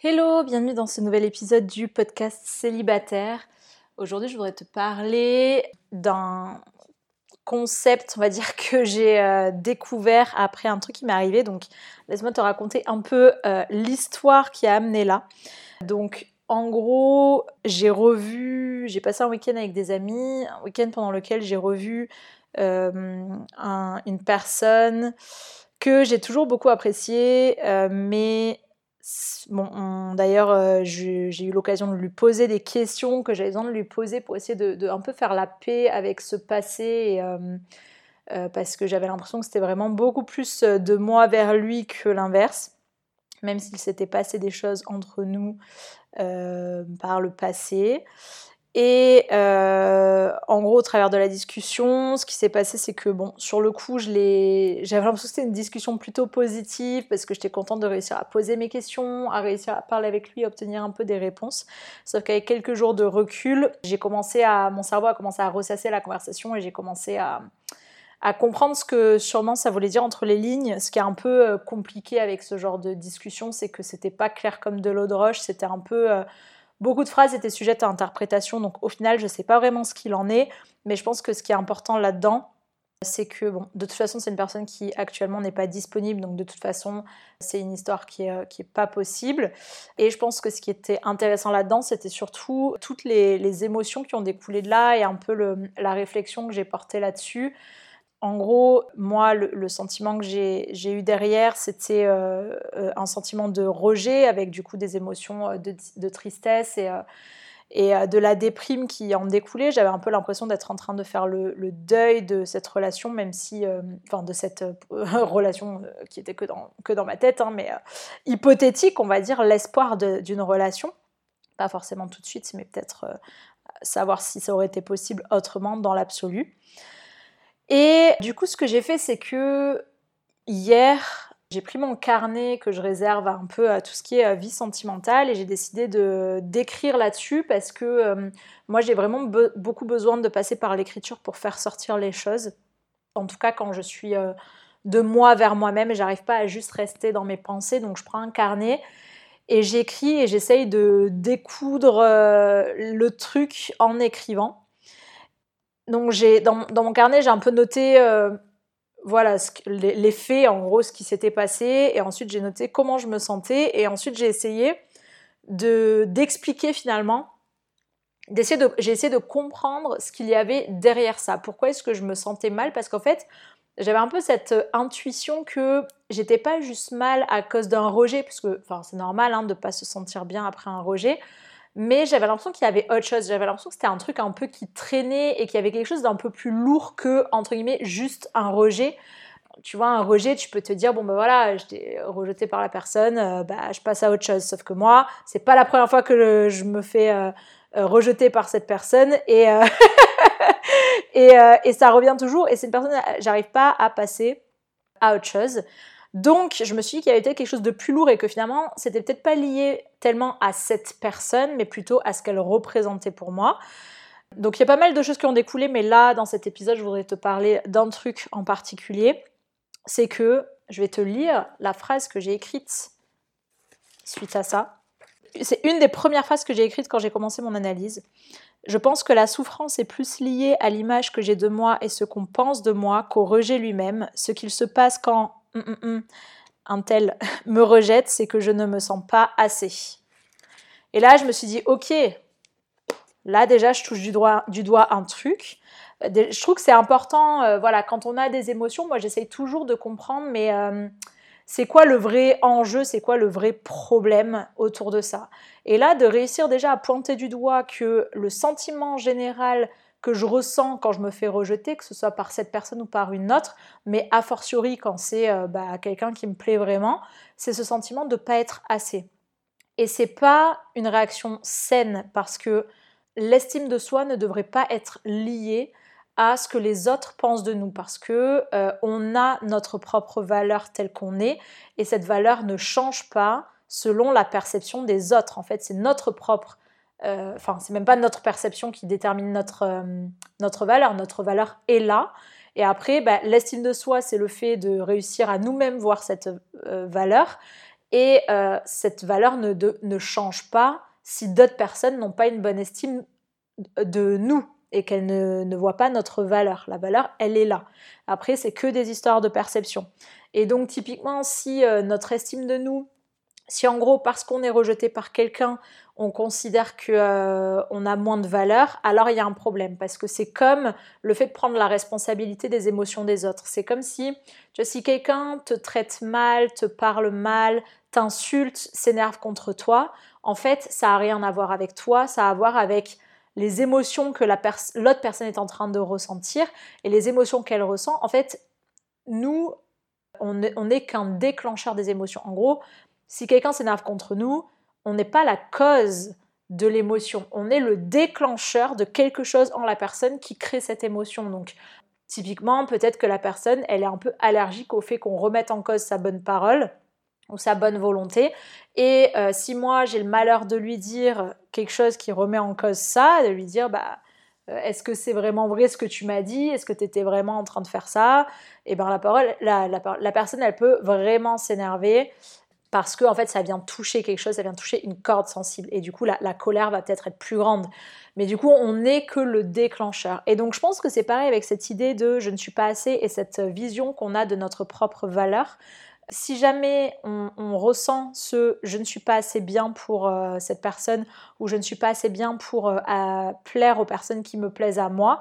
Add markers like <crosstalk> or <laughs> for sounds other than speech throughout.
Hello, bienvenue dans ce nouvel épisode du podcast célibataire. Aujourd'hui, je voudrais te parler d'un concept, on va dire, que j'ai euh, découvert après un truc qui m'est arrivé. Donc, laisse-moi te raconter un peu euh, l'histoire qui a amené là. Donc, en gros, j'ai revu, j'ai passé un week-end avec des amis, un week-end pendant lequel j'ai revu euh, une personne que j'ai toujours beaucoup appréciée, mais Bon, d'ailleurs, euh, j'ai eu l'occasion de lui poser des questions que j'avais besoin de lui poser pour essayer de, un peu faire la paix avec ce passé, euh, euh, parce que j'avais l'impression que c'était vraiment beaucoup plus de moi vers lui que l'inverse, même s'il s'était passé des choses entre nous par le passé. Et euh, en gros, au travers de la discussion, ce qui s'est passé, c'est que bon, sur le coup, j'avais l'impression que c'était une discussion plutôt positive parce que j'étais contente de réussir à poser mes questions, à réussir à parler avec lui, à obtenir un peu des réponses. Sauf qu'avec quelques jours de recul, j'ai commencé à, mon cerveau a commencé à ressasser la conversation et j'ai commencé à, comprendre ce que sûrement ça voulait dire entre les lignes. Ce qui est un peu euh, compliqué avec ce genre de discussion, c'est que c'était pas clair comme de l'eau de roche, c'était un peu euh, Beaucoup de phrases étaient sujettes à interprétation, donc au final, je ne sais pas vraiment ce qu'il en est, mais je pense que ce qui est important là-dedans, c'est que, bon, de toute façon, c'est une personne qui actuellement n'est pas disponible, donc de toute façon, c'est une histoire qui n'est qui est pas possible. Et je pense que ce qui était intéressant là-dedans, c'était surtout toutes les, les, émotions qui ont découlé de là et un peu la réflexion que j'ai portée là-dessus. En gros, moi, le, sentiment que j'ai eu derrière, c'était euh, euh, un sentiment de rejet avec du coup des émotions euh, de, tristesse et, de la déprime qui en découlait. J'avais un peu l'impression d'être en train de faire le, deuil de cette relation, même si, enfin, de cette <laughs> relation qui était que dans, que dans ma tête, hein, mais hypothétique, on va dire, l'espoir d'une relation. Pas forcément tout de suite, mais peut-être savoir si ça aurait été possible autrement dans l'absolu. Et du coup, ce que j'ai fait, c'est que hier, j'ai pris mon carnet que je réserve un peu à tout ce qui est euh, vie sentimentale et j'ai décidé de d'écrire là-dessus parce que euh, moi j'ai vraiment beaucoup besoin de passer par l'écriture pour faire sortir les choses. En tout cas, quand je suis euh, de moi vers moi-même, j'arrive pas à juste rester dans mes pensées, donc je prends un carnet et j'écris et j'essaye de découdre le truc en écrivant donc j'ai dans, mon carnet, j'ai un peu noté euh, voilà les, faits, en gros, ce qui s'était passé, et ensuite j'ai noté comment je me sentais, et ensuite j'ai essayé de d'expliquer finalement, d'essayer de j'ai essayé de comprendre ce qu'il y avait derrière ça. Pourquoi est-ce que je me sentais mal? Parce qu'en fait, j'avais un peu cette intuition que j'étais pas juste mal à cause d'un rejet, parce que c'est normal hein, de pas se sentir bien après un rejet mais j'avais l'impression qu'il y avait autre chose. J'avais l'impression que c'était un truc un peu qui traînait et qu'il y avait quelque chose d'un peu plus lourd que, entre guillemets, juste un rejet. Tu vois, un rejet, tu peux te dire, bon ben voilà, j'étais rejeté par la personne, euh, bah, je passe à autre chose. Sauf que moi, c'est pas la première fois que je me fais euh, euh, rejeter par cette personne et, <laughs> et, et, ça revient toujours. Et cette personne, j'arrive pas à passer à autre chose. Donc, je me suis dit qu'il y avait quelque chose de plus lourd et que finalement, c'était peut-être pas lié tellement à cette personne, mais plutôt à ce qu'elle représentait pour moi. Donc, il y a pas mal de choses qui ont découlé, mais là, dans cet épisode, je voudrais te parler d'un truc en particulier. C'est que je vais te lire la phrase que j'ai écrite suite à ça. C'est une des premières phrases que j'ai écrites quand j'ai commencé mon analyse. Je pense que la souffrance est plus liée à l'image que j'ai de moi et ce qu'on pense de moi qu'au rejet lui-même, ce qu'il se passe quand Mm, mm, mm. un tel <laughs> me rejette, c'est que je ne me sens pas assez. Et là, je me suis dit, ok, là déjà, je touche du, du doigt un truc. Je trouve que c'est important, euh, voilà, quand on a des émotions, moi j'essaye toujours de comprendre, mais euh, c'est quoi le vrai enjeu, c'est quoi le vrai problème autour de ça? Et là, de réussir déjà à pointer du doigt que le sentiment général que je ressens quand je me fais rejeter, que ce soit par cette personne ou par une autre, mais a fortiori quand c'est euh, bah, quelqu'un qui me plaît vraiment, c'est ce sentiment de ne pas être assez. Et c'est pas une réaction saine parce que l'estime de soi ne devrait pas être liée à ce que les autres pensent de nous parce que euh, on a notre propre valeur telle qu'on est et cette valeur ne change pas selon la perception des autres. En fait, c'est notre propre euh, enfin, c'est même pas notre perception qui détermine notre, euh, notre valeur. Notre valeur est là. Et après, bah, l'estime de soi, c'est le fait de réussir à nous-mêmes voir cette euh, valeur. Et cette valeur ne, ne change pas si d'autres personnes n'ont pas une bonne estime de nous et qu'elles ne, voient pas notre valeur. La valeur, elle est là. Après, c'est que des histoires de perception. Et donc, typiquement, si notre estime de nous, si en gros, parce qu'on est rejeté par quelqu'un, on considère qu'on euh, a moins de valeur, alors il y a un problème. Parce que c'est comme le fait de prendre la responsabilité des émotions des autres. C'est comme si, tu vois, si quelqu'un te traite mal, te parle mal, t'insulte, s'énerve contre toi, en fait, ça n'a rien à voir avec toi, ça a à voir avec les émotions que l'autre personne est en train de ressentir et les émotions qu'elle ressent. En fait, nous, on n'est qu'un déclencheur des émotions. En gros, si quelqu'un s'énerve contre nous, on n'est pas la cause de l'émotion. On est le déclencheur de quelque chose en la personne qui crée cette émotion. Donc, typiquement, peut-être que la personne, elle est un peu allergique au fait qu'on remette en cause sa bonne parole ou sa bonne volonté. Et euh, si moi, j'ai le malheur de lui dire quelque chose qui remet en cause ça, de lui dire, bah, euh, est-ce que c'est vraiment vrai ce que tu m'as dit? Est-ce que tu étais vraiment en train de faire ça? Et eh bien la parole, la, la, personne, elle peut vraiment s'énerver parce que en fait ça vient toucher quelque chose, ça vient toucher une corde sensible et du coup la, colère va peut-être être plus grande. Mais du coup on n'est que le déclencheur. Et donc je pense que c'est pareil avec cette idée de je ne suis pas assez et cette vision qu'on a de notre propre valeur. Si jamais on, ressent ce je ne suis pas assez bien pour euh, cette personne ou je ne suis pas assez bien pour euh, plaire aux personnes qui me plaisent à moi,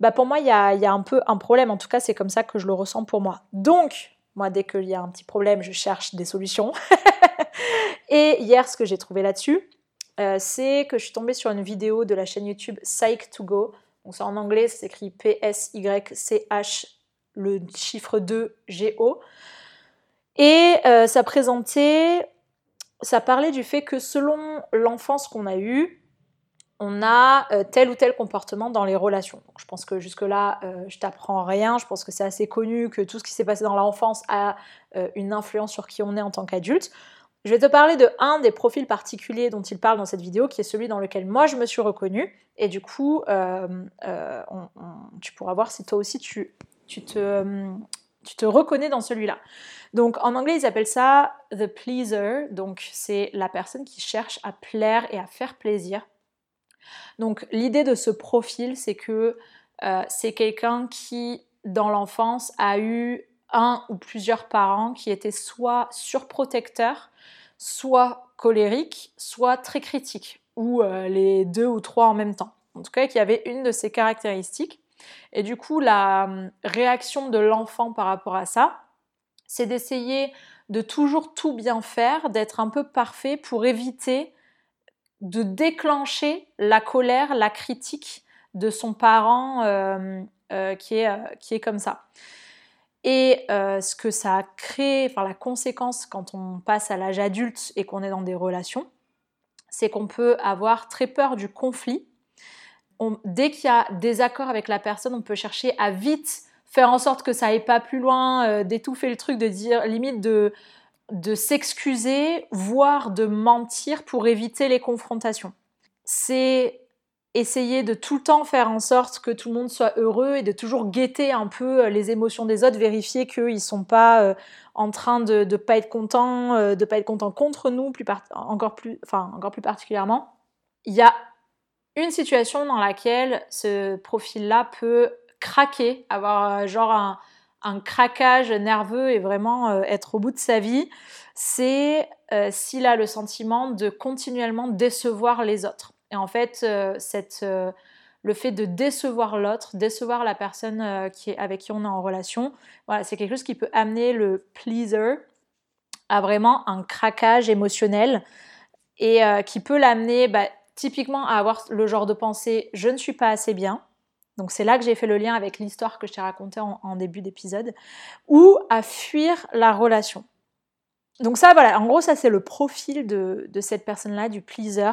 bah pour moi il y a, un peu un problème. En tout cas c'est comme ça que je le ressens pour moi. Donc moi dès qu'il y a un petit problème je cherche des solutions. <laughs> Et hier ce que j'ai trouvé là-dessus euh, c'est que je suis tombée sur une vidéo de la chaîne YouTube Psych to Go. Donc c'est en anglais, ça s'écrit P-S-Y-C-H le chiffre 2 G-O. Et euh, ça présentait, ça parlait du fait que selon l'enfance qu'on a eue, on a euh, tel ou tel comportement dans les relations. je pense que jusque-là, euh, je t'apprends rien. Je pense que c'est assez connu que tout ce qui s'est passé dans l'enfance a une influence sur qui on est en tant qu'adulte. Je vais te parler de un des profils particuliers dont il parle dans cette vidéo, qui est celui dans lequel moi je me suis reconnue. Et du coup, tu pourras voir si toi aussi tu, te, tu te reconnais dans celui-là. Donc en anglais, ils appellent ça the pleaser. Donc c'est la personne qui cherche à plaire et à faire plaisir. Donc l'idée de ce profil, c'est que euh, c'est quelqu'un qui, dans l'enfance, a eu un ou plusieurs parents qui étaient soit surprotecteurs, soit colériques, soit très critiques, ou euh, les deux ou trois en même temps. En tout cas, qui avait une de ces caractéristiques. Et du coup, la hum, réaction de l'enfant par rapport à ça, c'est d'essayer de toujours tout bien faire, d'être un peu parfait pour éviter de déclencher la colère, la critique de son parent euh, euh, qui, est, euh, qui est comme ça. Et ce que ça a créé, enfin la conséquence quand on passe à l'âge adulte et qu'on est dans des relations, c'est qu'on peut avoir très peur du conflit. dès qu'il y a des accords avec la personne, on peut chercher à vite faire en sorte que ça aille pas plus loin, d'étouffer le truc, de dire limite de, de s'excuser, voire de mentir pour éviter les confrontations. C'est essayer de tout le temps faire en sorte que tout le monde soit heureux et de toujours guetter un peu euh, les émotions des autres, vérifier qu'ils ne sont pas euh, en train de ne pas être contents, de pas être contents contre nous, plus encore, plus, enfin, encore plus particulièrement. Il y a une situation dans laquelle ce profil-là peut craquer, avoir euh, genre un, craquage nerveux et vraiment euh, être au bout de sa vie, c'est euh, s'il a le sentiment de continuellement décevoir les autres. Et en fait, cette, le fait de décevoir l'autre, décevoir la personne qui est, avec qui on est en relation, voilà, c'est quelque chose qui peut amener le pleaser à vraiment un craquage émotionnel et qui peut l'amener bah, typiquement à avoir le genre de pensée je ne suis pas assez bien, donc c'est là que j'ai fait le lien avec l'histoire que je t'ai racontée en, début d'épisode, ou à fuir la relation. Donc ça, voilà, en gros, ça c'est le profil de, cette personne-là, du pleaser,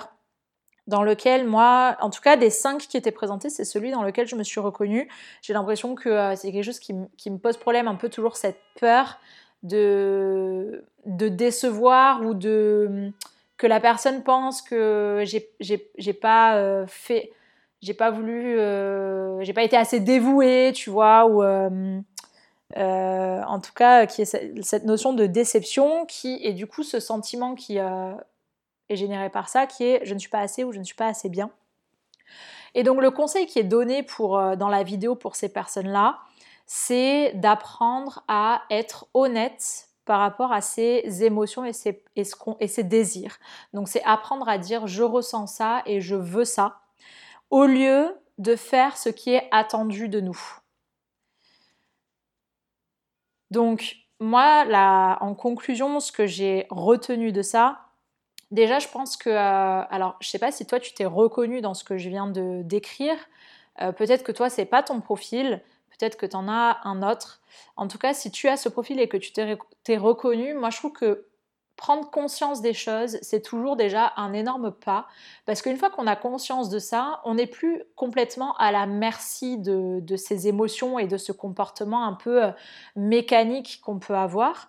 dans lequel moi, en tout cas des cinq qui étaient présentés, c'est celui dans lequel je me suis reconnue. J'ai l'impression que euh, c'est quelque chose qui, me pose problème, un peu toujours cette peur de, de décevoir ou de que la personne pense que j'ai pas euh, fait j'ai pas voulu, euh, j'ai pas été assez dévouée, tu vois, ou, euh, en tout cas, qui est cette notion de déception, qui est du coup ce sentiment qui est généré par ça, qui est je ne suis pas assez ou je ne suis pas assez bien. Et donc le conseil qui est donné pour, dans la vidéo pour ces personnes-là, c'est d'apprendre à être honnête par rapport à ses émotions et ses, et ses désirs. Donc c'est apprendre à dire je ressens ça et je veux ça, au lieu de faire ce qui est attendu de nous. Donc moi, là, en conclusion, ce que j'ai retenu de ça, déjà je pense que, euh, alors je sais pas si toi tu t'es reconnu dans ce que je viens de décrire, euh, peut-être que toi c'est pas ton profil, peut-être que tu en as un autre. En tout cas, si tu as ce profil et que tu t'es reconnu, moi je trouve que prendre conscience des choses, c'est toujours déjà un énorme pas. Parce qu'une fois qu'on a conscience de ça, on n'est plus complètement à la merci de, de ces émotions et de ce comportement un peu euh, mécanique qu'on peut avoir.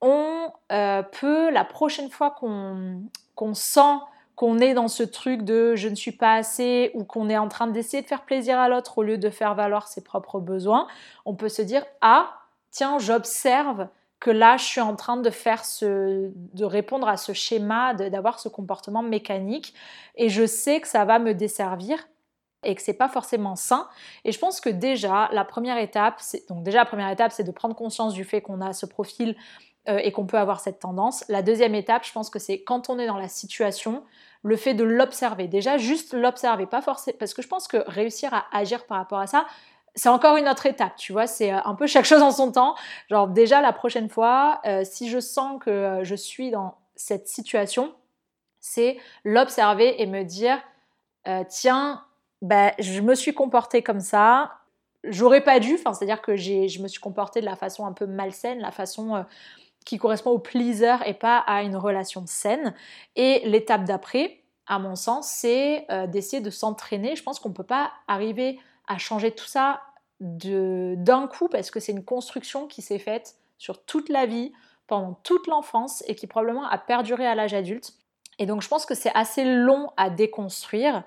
On euh, peut, la prochaine fois qu'on sent qu'on est dans ce truc de je ne suis pas assez ou qu'on est en train d'essayer de faire plaisir à l'autre au lieu de faire valoir ses propres besoins, on peut se dire ah tiens j'observe que là je suis en train de faire ce de répondre à ce schéma d'avoir ce comportement mécanique et je sais que ça va me desservir et que c'est pas forcément sain et je pense que déjà la première étape donc déjà la première étape c'est de prendre conscience du fait qu'on a ce profil euh, et qu'on peut avoir cette tendance. La deuxième étape, je pense que c'est quand on est dans la situation, le fait de l'observer. Déjà, juste l'observer, pas forcément, parce que je pense que réussir à agir par rapport à ça, c'est encore une autre étape, tu vois, c'est euh, un peu chaque chose en son temps. Genre déjà la prochaine fois, euh, si je sens que je suis dans cette situation, c'est l'observer et me dire, tiens, ben, je me suis comportée comme ça, j'aurais pas dû, enfin, c'est-à-dire que je me suis comportée de la façon un peu malsaine, la façon qui correspond au pleaser et pas à une relation saine. Et l'étape d'après, à mon sens, c'est euh, d'essayer de s'entraîner. Je pense qu'on ne peut pas arriver à changer tout ça d'un coup parce que c'est une construction qui s'est faite sur toute la vie, pendant toute l'enfance et qui probablement a perduré à l'âge adulte. Et donc je pense que c'est assez long à déconstruire.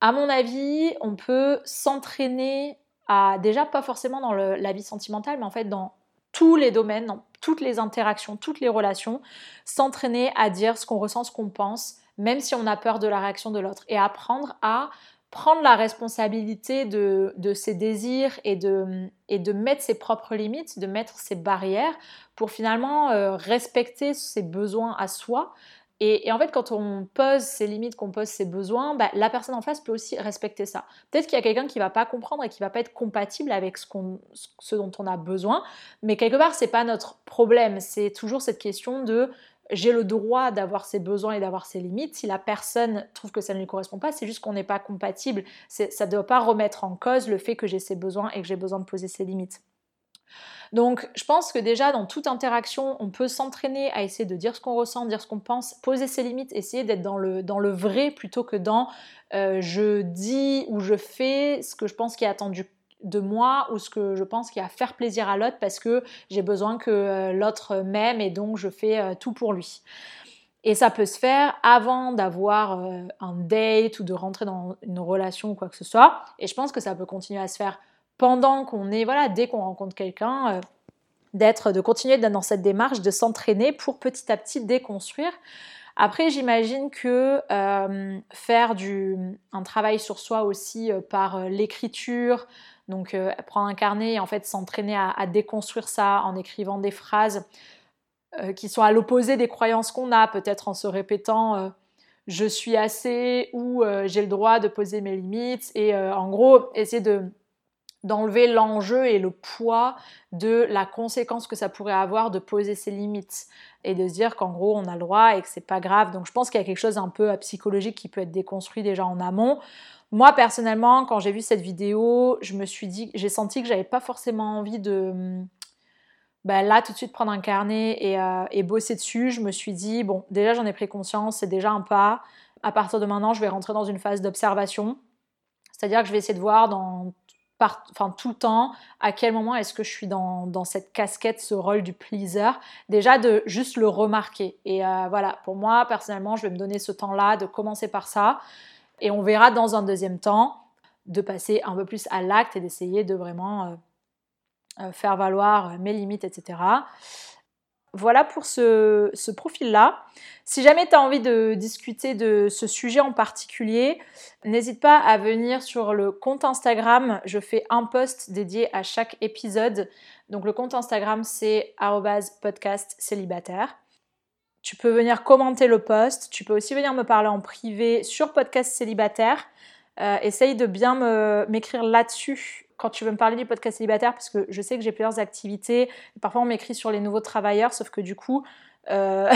À mon avis, on peut s'entraîner à déjà pas forcément dans la vie sentimentale, mais en fait dans tous les domaines, dans toutes les interactions, toutes les relations, s'entraîner à dire ce qu'on ressent, ce qu'on pense, même si on a peur de la réaction de l'autre, et apprendre à prendre la responsabilité de, ses désirs et de, et de mettre ses propres limites, de mettre ses barrières pour finalement euh, respecter ses besoins à soi, et, en fait, quand on pose ses limites, qu'on pose ses besoins, bah, la personne en face peut aussi respecter ça. Peut-être qu'il y a quelqu'un qui va pas comprendre et qui va pas être compatible avec ce, ce dont on a besoin, mais quelque part, c'est pas notre problème. C'est toujours cette question de j'ai le droit d'avoir ses besoins et d'avoir ses limites. Si la personne trouve que ça ne lui correspond pas, c'est juste qu'on n'est pas compatible. Ça ne doit pas remettre en cause le fait que j'ai ses besoins et que j'ai besoin de poser ses limites. Donc je pense que déjà dans toute interaction, on peut s'entraîner à essayer de dire ce qu'on ressent, dire ce qu'on pense, poser ses limites, essayer d'être dans le, dans le vrai plutôt que dans euh, je dis ou je fais ce que je pense qui est attendu de moi ou ce que je pense qui a à faire plaisir à l'autre parce que j'ai besoin que euh, l'autre m'aime et donc je fais euh, tout pour lui. Et ça peut se faire avant d'avoir un date ou de rentrer dans une relation ou quoi que ce soit. Et je pense que ça peut continuer à se faire pendant qu'on est, voilà, dès qu'on rencontre quelqu'un, euh, d'être, de continuer dans cette démarche, de s'entraîner pour petit à petit déconstruire. Après, j'imagine que euh, faire du, un travail sur soi aussi euh, par l'écriture, donc prendre un carnet et en fait s'entraîner à, déconstruire ça en écrivant des phrases qui sont à l'opposé des croyances qu'on a, peut-être en se répétant je suis assez ou j'ai le droit de poser mes limites et en gros essayer de d'enlever l'enjeu et le poids de la conséquence que ça pourrait avoir de poser ses limites et de se dire qu'en gros on a le droit et que c'est pas grave. Donc je pense qu'il y a quelque chose un peu psychologique qui peut être déconstruit déjà en amont. Moi personnellement, quand j'ai vu cette vidéo, je me suis dit, j'ai senti que j'avais pas forcément envie de bah, là tout de suite prendre un carnet et, euh, et bosser dessus. Je me suis dit bon, déjà j'en ai pris conscience, c'est déjà un pas. À partir de maintenant, je vais rentrer dans une phase d'observation. C'est-à-dire que je vais essayer de voir dans enfin tout le temps, à quel moment est-ce que je suis dans, cette casquette, ce rôle du pleaser, déjà de juste le remarquer. Et euh, voilà, pour moi, personnellement, je vais me donner ce temps-là de commencer par ça, et on verra dans un deuxième temps de passer un peu plus à l'acte et d'essayer de vraiment euh, faire valoir mes limites, etc. Voilà pour ce, profil-là. Si jamais tu as envie de discuter de ce sujet en particulier, n'hésite pas à venir sur le compte Instagram. Je fais un post dédié à chaque épisode. Donc le compte Instagram, c'est podcast célibataire. Tu peux venir commenter le post. Tu peux aussi venir me parler en privé sur podcast célibataire. Euh, essaye de bien m'écrire là-dessus quand tu veux me parler du podcast célibataire, parce que je sais que j'ai plusieurs activités. Parfois, on m'écrit sur les nouveaux travailleurs, sauf que du coup, euh,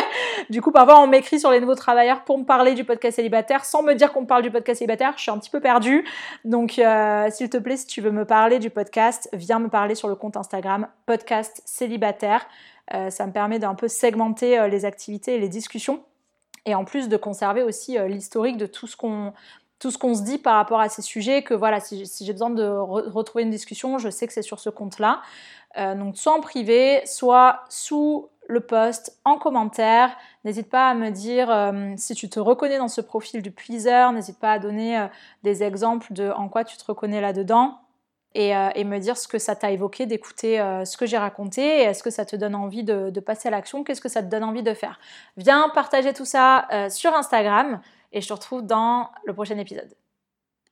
<laughs> du coup, parfois, on m'écrit sur les nouveaux travailleurs pour me parler du podcast célibataire sans me dire qu'on me parle du podcast célibataire. Je suis un petit peu perdue. Donc, euh, s'il te plaît, si tu veux me parler du podcast, viens me parler sur le compte Instagram podcast célibataire. Euh, ça me permet d'un peu segmenter les activités et les discussions. Et en plus de conserver aussi l'historique de tout ce qu'on tout ce qu'on se dit par rapport à ces sujets, que voilà, si, j'ai besoin de retrouver une discussion, je sais que c'est sur ce compte-là. Euh, donc soit en privé, soit sous le post, en commentaire. N'hésite pas à me dire euh, si tu te reconnais dans ce profil du pleaser, n'hésite pas à donner euh, des exemples de en quoi tu te reconnais là-dedans. Et, me dire ce que ça t'a évoqué d'écouter ce que j'ai raconté est-ce que ça te donne envie de passer à l'action, qu'est-ce que ça te donne envie de faire? Viens partager tout ça sur Instagram et je te retrouve dans le prochain épisode.